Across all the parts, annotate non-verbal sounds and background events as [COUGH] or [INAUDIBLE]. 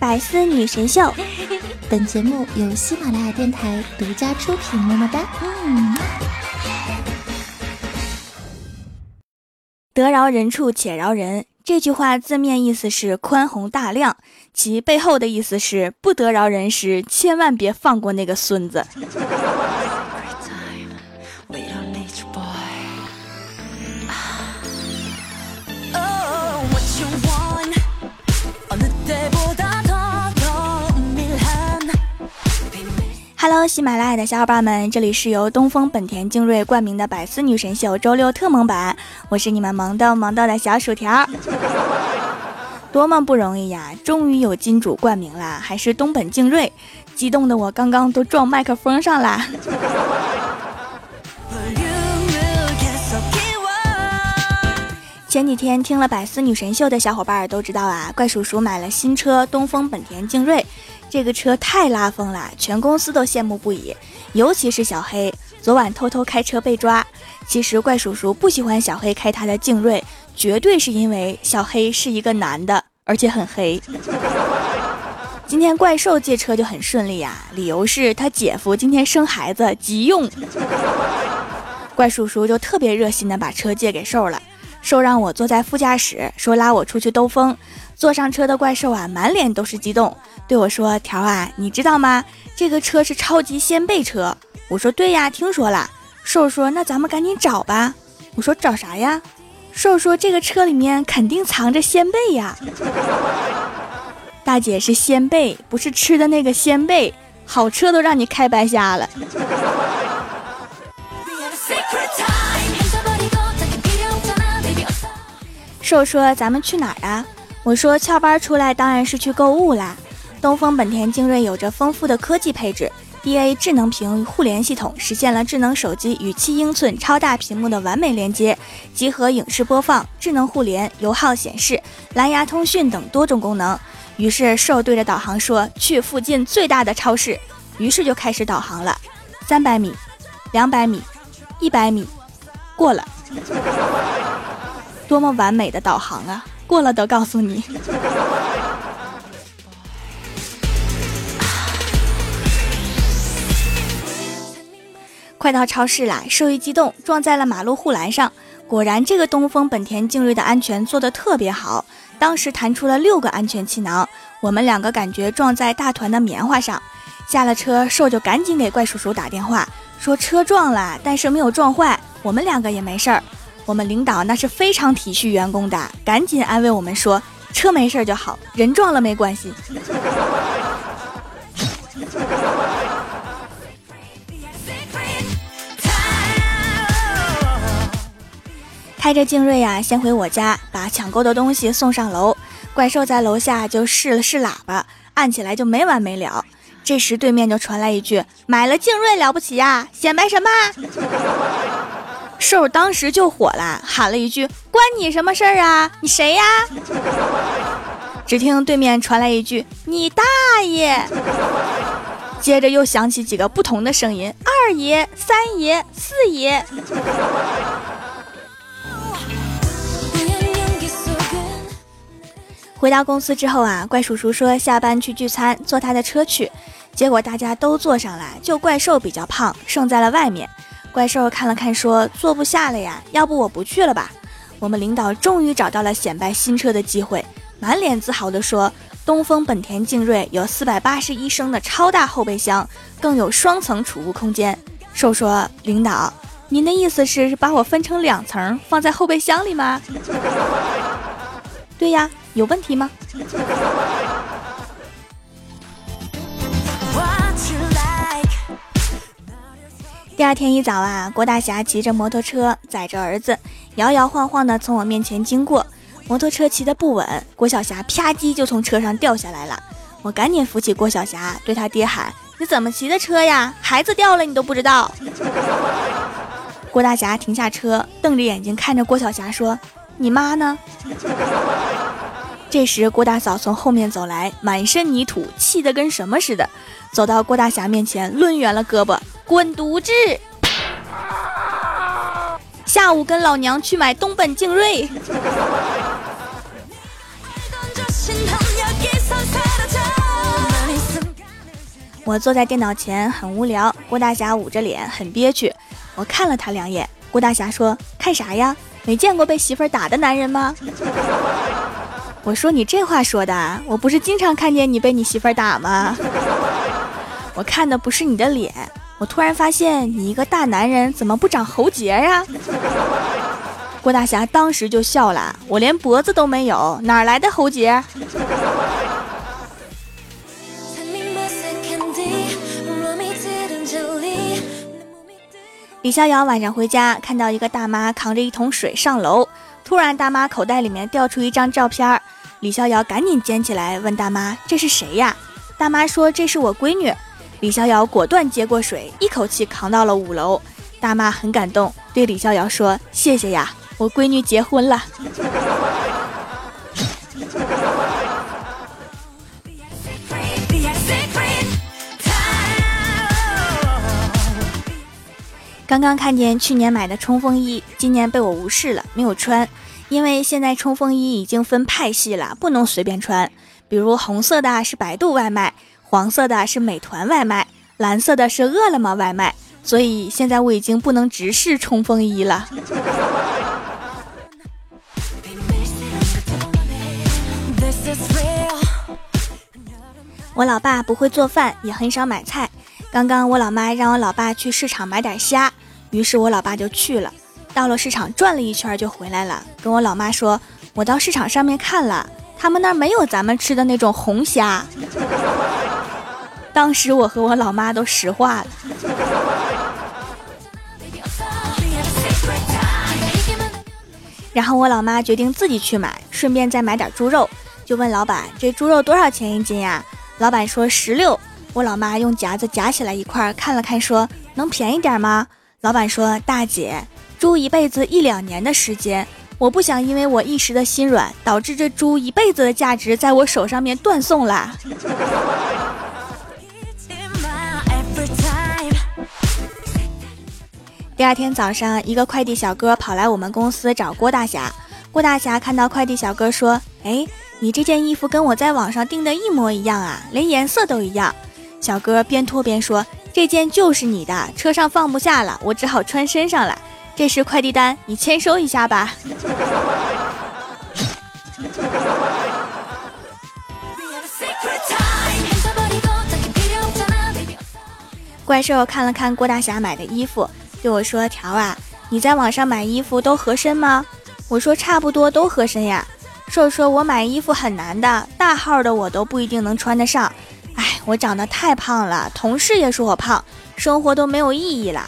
百思女神秀，本节目由喜马拉雅电台独家出品。么么哒。嗯。得饶人处且饶人，这句话字面意思是宽宏大量，其背后的意思是不得饶人时，千万别放过那个孙子。Hello，喜马拉雅的小伙伴们，这里是由东风本田精锐冠名的百思女神秀周六特萌版，我是你们萌豆萌豆的小薯条，多么不容易呀！终于有金主冠名了，还是东本精锐，激动的我刚刚都撞麦克风上了。前几天听了百思女神秀的小伙伴都知道啊，怪叔叔买了新车东风本田精锐。这个车太拉风了，全公司都羡慕不已，尤其是小黑。昨晚偷偷开车被抓，其实怪叔叔不喜欢小黑开他的劲锐，绝对是因为小黑是一个男的，而且很黑。今天怪兽借车就很顺利呀，理由是他姐夫今天生孩子急用，怪叔叔就特别热心的把车借给兽了。兽让我坐在副驾驶，说拉我出去兜风。坐上车的怪兽啊，满脸都是激动，对我说：“条啊，你知道吗？这个车是超级掀背车。”我说：“对呀，听说了。”兽说：“那咱们赶紧找吧。”我说：“找啥呀？”兽说：“这个车里面肯定藏着掀背呀。”大姐是掀背，不是吃的那个鲜贝。好车都让你开白瞎了。兽说：“咱们去哪儿啊？”我说：“翘班出来当然是去购物啦。”东风本田精锐有着丰富的科技配置，DA 智能屏互联系统实现了智能手机与七英寸超大屏幕的完美连接，集合影视播放、智能互联、油耗显示、蓝牙通讯等多种功能。于是兽对着导航说：“去附近最大的超市。”于是就开始导航了，三百米、两百米、一百米，过了。多么完美的导航啊！过了都告诉你。快到超市啦！兽一激动，撞在了马路护栏上。果然，这个东风本田劲锐的安全做得特别好，当时弹出了六个安全气囊。我们两个感觉撞在大团的棉花上。下了车，兽就赶紧给怪叔叔打电话，说车撞了，但是没有撞坏，我们两个也没事儿。我们领导那是非常体恤员工的，赶紧安慰我们说：“车没事就好，人撞了没关系。”开着劲锐呀，先回我家把抢购的东西送上楼。怪兽在楼下就试了试喇叭，按起来就没完没了。这时对面就传来一句：“买了劲锐了不起呀，显摆什么？”兽当时就火了，喊了一句：“关你什么事儿啊？你谁呀？” [LAUGHS] 只听对面传来一句：“你大爷！”接着又响起几个不同的声音：“二爷、三爷、四爷。”回到公司之后啊，怪叔叔说下班去聚餐，坐他的车去。结果大家都坐上来，就怪兽比较胖，剩在了外面。怪兽看了看，说：“坐不下了呀，要不我不去了吧？”我们领导终于找到了显摆新车的机会，满脸自豪地说：“东风本田劲锐有四百八十一升的超大后备箱，更有双层储物空间。”兽说：“领导，您的意思是把我分成两层放在后备箱里吗？”对呀，有问题吗？第二天一早啊，郭大侠骑着摩托车载着儿子，摇摇晃晃地从我面前经过。摩托车骑得不稳，郭晓霞啪叽就从车上掉下来了。我赶紧扶起郭晓霞，对他爹喊：“你怎么骑的车呀？孩子掉了你都不知道？”郭大侠停下车，瞪着眼睛看着郭晓霞说：“你妈呢？”这时郭大嫂从后面走来，满身泥土，气得跟什么似的，走到郭大侠面前，抡圆了胳膊。滚犊子！下午跟老娘去买东本劲锐。我坐在电脑前很无聊，郭大侠捂着脸很憋屈。我看了他两眼，郭大侠说：“看啥呀？没见过被媳妇儿打的男人吗？”我说：“你这话说的，我不是经常看见你被你媳妇儿打吗？[LAUGHS] 我看的不是你的脸，我突然发现你一个大男人怎么不长喉结呀？”郭大侠当时就笑了：“我连脖子都没有，哪来的喉结？”李逍遥晚上回家，看到一个大妈扛着一桶水上楼，突然大妈口袋里面掉出一张照片，李逍遥赶紧捡起来问大妈：“这是谁呀？”大妈说：“这是我闺女。”李逍遥果断接过水，一口气扛到了五楼。大妈很感动，对李逍遥说：“谢谢呀，我闺女结婚了。”刚刚看见去年买的冲锋衣，今年被我无视了，没有穿。因为现在冲锋衣已经分派系了，不能随便穿。比如红色的是百度外卖，黄色的是美团外卖，蓝色的是饿了么外卖。所以现在我已经不能直视冲锋衣了。[LAUGHS] 我老爸不会做饭，也很少买菜。刚刚我老妈让我老爸去市场买点虾，于是我老爸就去了。到了市场转了一圈就回来了，跟我老妈说：“我到市场上面看了，他们那儿没有咱们吃的那种红虾。[LAUGHS] ”当时我和我老妈都石化了。然后我老妈决定自己去买，顺便再买点猪肉，就问老板：“这猪肉多少钱一斤呀？”老板说：“十六。”我老妈用夹子夹起来一块看了看，说：“能便宜点吗？”老板说：“大姐，猪一辈子一两年的时间，我不想因为我一时的心软，导致这猪一辈子的价值在我手上面断送了。”第二天早上，一个快递小哥跑来我们公司找郭大侠。郭大侠看到快递小哥说：“哎，你这件衣服跟我在网上订的一模一样啊，连颜色都一样。”小哥边脱边说：“这件就是你的，车上放不下了，我只好穿身上了。这是快递单，你签收一下吧。”怪兽看了看郭大侠买的衣服，对我说：“条啊，你在网上买衣服都合身吗？”我说：“差不多都合身呀。”兽说：“我买衣服很难的，大号的我都不一定能穿得上。”哎，我长得太胖了，同事也说我胖，生活都没有意义了。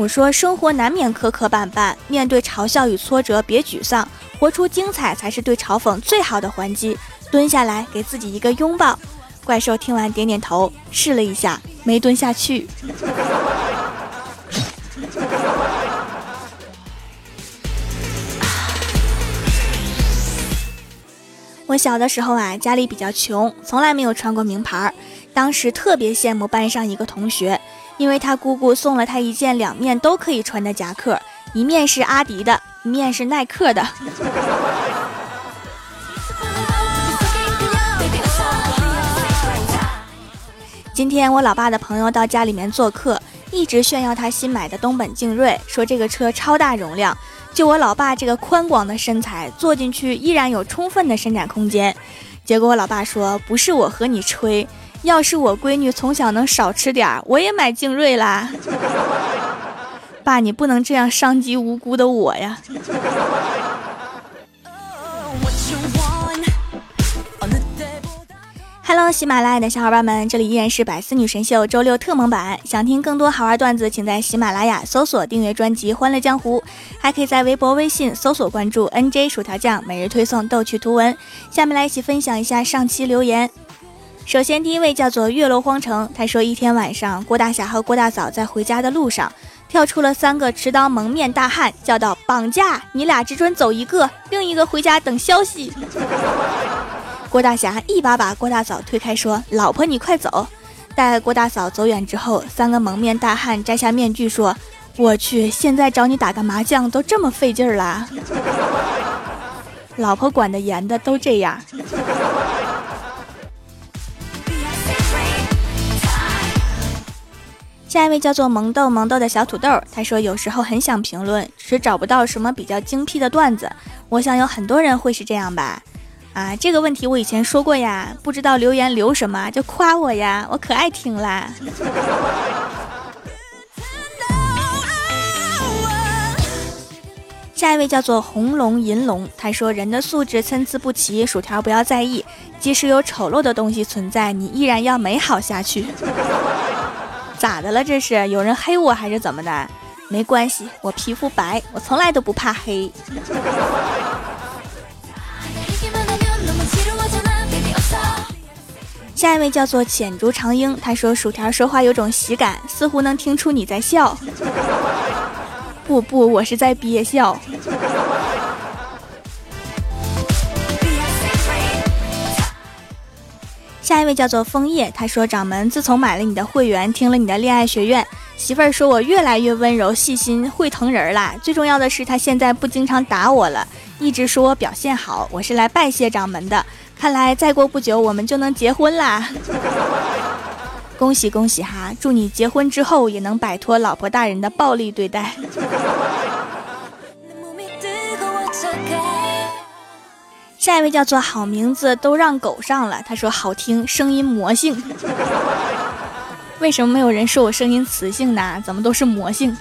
我说，生活难免磕磕绊绊，面对嘲笑与挫折，别沮丧，活出精彩才是对嘲讽最好的还击。蹲下来，给自己一个拥抱。怪兽听完点点头，试了一下，没蹲下去。[LAUGHS] 我小的时候啊，家里比较穷，从来没有穿过名牌。当时特别羡慕班上一个同学，因为他姑姑送了他一件两面都可以穿的夹克，一面是阿迪的，一面是耐克的。今天我老爸的朋友到家里面做客，一直炫耀他新买的东本劲锐，说这个车超大容量。就我老爸这个宽广的身材，坐进去依然有充分的伸展空间。结果我老爸说：“不是我和你吹，要是我闺女从小能少吃点儿，我也买精锐啦。”爸，你不能这样伤及无辜的我呀。Hello，喜马拉雅的小伙伴们，这里依然是百思女神秀周六特蒙版。想听更多好玩段子，请在喜马拉雅搜索订阅专辑《欢乐江湖》，还可以在微博、微信搜索关注 NJ 薯条酱，每日推送逗趣图文。下面来一起分享一下上期留言。首先，第一位叫做月落荒城，他说一天晚上，郭大侠和郭大嫂在回家的路上，跳出了三个持刀蒙面大汉，叫道：“绑架你俩，只准走一个，另一个回家等消息。[LAUGHS] ”郭大侠一把把郭大嫂推开，说：“老婆，你快走！”待郭大嫂走远之后，三个蒙面大汉摘下面具，说：“我去，现在找你打个麻将都这么费劲儿啦！” [LAUGHS] 老婆管得严的都这样。下一位叫做萌豆萌豆的小土豆，他说有时候很想评论，只是找不到什么比较精辟的段子。我想有很多人会是这样吧？啊，这个问题我以前说过呀，不知道留言留什么就夸我呀，我可爱听啦。下一位叫做红龙银龙，他说人的素质参差不齐，薯条不要在意，即使有丑陋的东西存在，你依然要美好下去。咋的了？这是有人黑我还是怎么的？没关系，我皮肤白，我从来都不怕黑。下一位叫做浅竹长英，他说薯条说话有种喜感，似乎能听出你在笑。不不，我是在憋笑。下一位叫做枫叶，他说：“掌门，自从买了你的会员，听了你的恋爱学院，媳妇儿说我越来越温柔细心，会疼人啦。最重要的是，他现在不经常打我了，一直说我表现好。我是来拜谢掌门的，看来再过不久我们就能结婚啦！[LAUGHS] 恭喜恭喜哈！祝你结婚之后也能摆脱老婆大人的暴力对待。[LAUGHS] ”下一位叫做好名字都让狗上了，他说好听，声音魔性。[LAUGHS] 为什么没有人说我声音磁性呢？怎么都是魔性？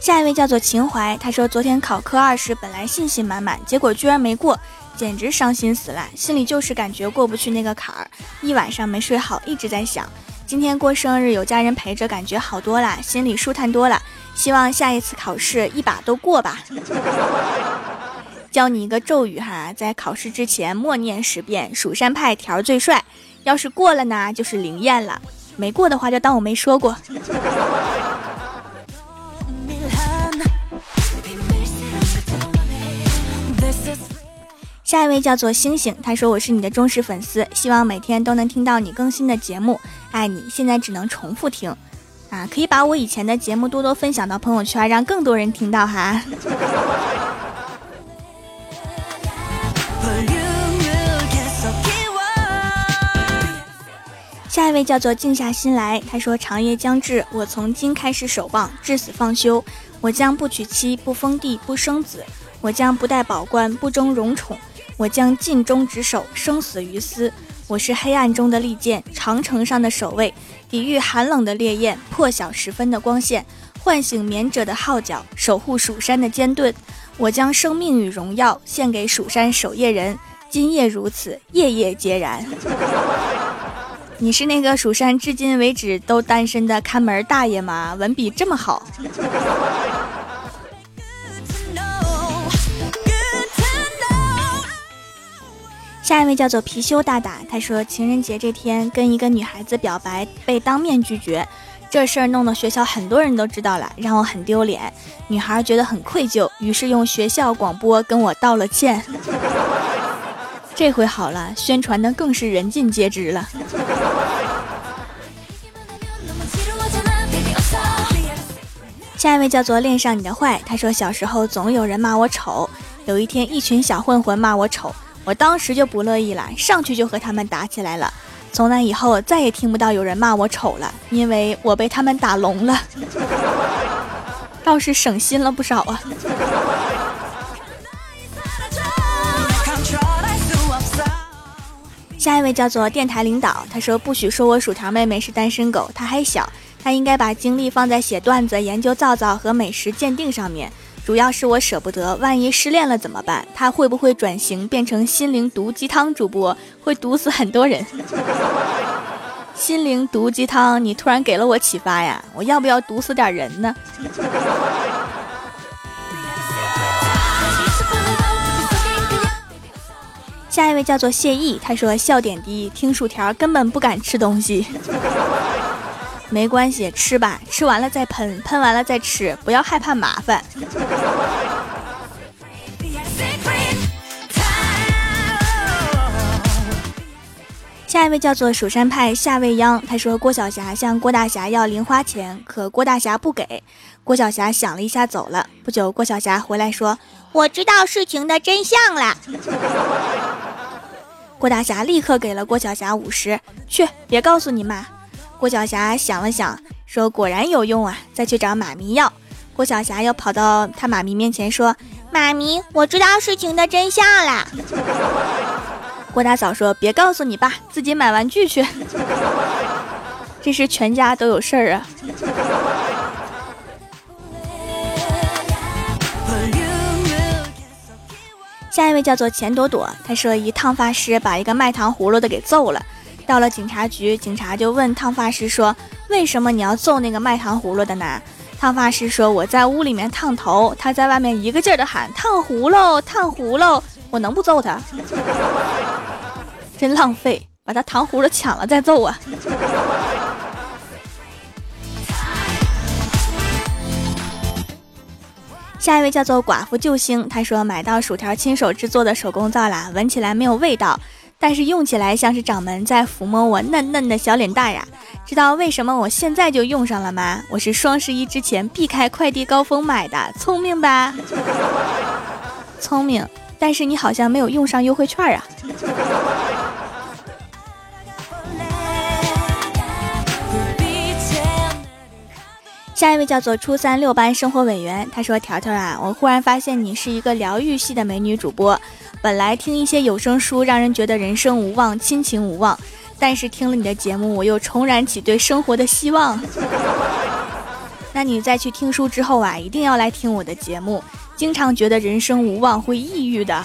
下一位叫做秦淮，他说昨天考科二时本来信心满满，结果居然没过，简直伤心死了，心里就是感觉过不去那个坎儿，一晚上没睡好，一直在想。今天过生日有家人陪着，感觉好多了，心里舒坦多了。希望下一次考试一把都过吧。教你一个咒语哈，在考试之前默念十遍“蜀山派条最帅”，要是过了呢，就是灵验了；没过的话，就当我没说过。下一位叫做星星，他说我是你的忠实粉丝，希望每天都能听到你更新的节目，爱你。现在只能重复听，啊，可以把我以前的节目多多分享到朋友圈，让更多人听到哈。下一位叫做静下心来，他说长夜将至，我从今开始守望，至死方休。我将不娶妻，不封地，不生子，我将不戴宝冠，不争荣宠。我将尽忠职守，生死于斯。我是黑暗中的利剑，长城上的守卫，抵御寒冷的烈焰，破晓时分的光线，唤醒眠者的号角，守护蜀山的坚盾。我将生命与荣耀献给蜀山守夜人。今夜如此，夜夜皆然。你是那个蜀山至今为止都单身的看门大爷吗？文笔这么好。下一位叫做貔貅大大，他说情人节这天跟一个女孩子表白被当面拒绝，这事儿弄得学校很多人都知道了，让我很丢脸。女孩觉得很愧疚，于是用学校广播跟我道了歉。这回好了，宣传的更是人尽皆知了。下一位叫做恋上你的坏，他说小时候总有人骂我丑，有一天一群小混混骂我丑。我当时就不乐意了，上去就和他们打起来了。从那以后，再也听不到有人骂我丑了，因为我被他们打聋了，倒是省心了不少啊。下一位叫做电台领导，他说不许说我薯条妹妹是单身狗，她还小，她应该把精力放在写段子、研究皂皂和美食鉴定上面。主要是我舍不得，万一失恋了怎么办？他会不会转型变成心灵毒鸡汤主播？会毒死很多人。[LAUGHS] 心灵毒鸡汤，你突然给了我启发呀！我要不要毒死点人呢？下一位叫做谢意，他说笑点低，听薯条根本不敢吃东西。没关系，吃吧，吃完了再喷，喷完了再吃，不要害怕麻烦。下一位叫做蜀山派夏未央，他说郭晓霞向郭大侠要零花钱，可郭大侠不给。郭晓霞想了一下走了。不久，郭晓霞回来说：“我知道事情的真相了。” [LAUGHS] 郭大侠立刻给了郭晓霞五十，去，别告诉你妈。郭晓霞想了想，说：“果然有用啊，再去找妈咪要。”郭晓霞又跑到他妈咪面前说：“妈咪，我知道事情的真相啦。”郭大嫂说：“别告诉你爸，自己买玩具去。”这是全家都有事儿啊。下一位叫做钱朵朵，他说一烫发师把一个卖糖葫芦的给揍了，到了警察局，警察就问烫发师说：“为什么你要揍那个卖糖葫芦的呢？”烫发师说：“我在屋里面烫头，他在外面一个劲儿的喊烫葫芦，烫葫芦，我能不揍他？[LAUGHS] 真浪费，把他糖葫芦抢了再揍啊！” [LAUGHS] 下一位叫做寡妇救星，他说买到薯条亲手制作的手工皂啦，闻起来没有味道，但是用起来像是掌门在抚摸我嫩嫩的小脸蛋呀。知道为什么我现在就用上了吗？我是双十一之前避开快递高峰买的，聪明吧？[LAUGHS] 聪明，但是你好像没有用上优惠券啊。下一位叫做初三六班生活委员，他说：“条条啊，我忽然发现你是一个疗愈系的美女主播。本来听一些有声书让人觉得人生无望、亲情无望，但是听了你的节目，我又重燃起对生活的希望。[LAUGHS] 那你再去听书之后啊，一定要来听我的节目。经常觉得人生无望会抑郁的。”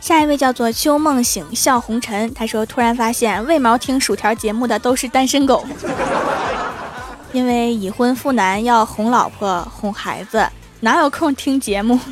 下一位叫做秋梦醒笑红尘，他说突然发现为毛听薯条节目的都是单身狗，因为已婚妇男要哄老婆哄孩子，哪有空听节目？[SIGHS]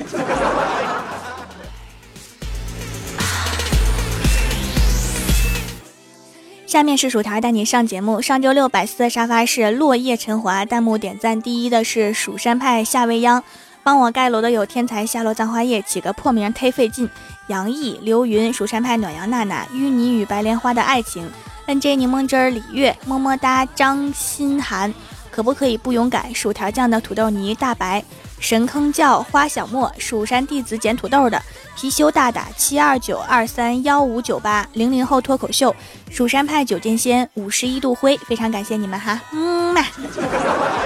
下面是薯条带你上节目。上周六百思的沙发是落叶陈华，弹幕点赞第一的是蜀山派夏未央。帮我盖楼的有天才夏洛葬花叶，起个破名忒费劲。杨毅、刘云、蜀山派暖阳娜娜、淤泥与白莲花的爱情，NJ 柠檬汁儿、李月、么么哒、张心涵，可不可以不勇敢？薯条酱的土豆泥、大白、神坑叫花小莫、蜀山弟子捡土豆的貔貅大大七二九二三幺五九八零零后脱口秀，蜀山派九剑仙五十一度灰，非常感谢你们哈，嗯嘛。[LAUGHS]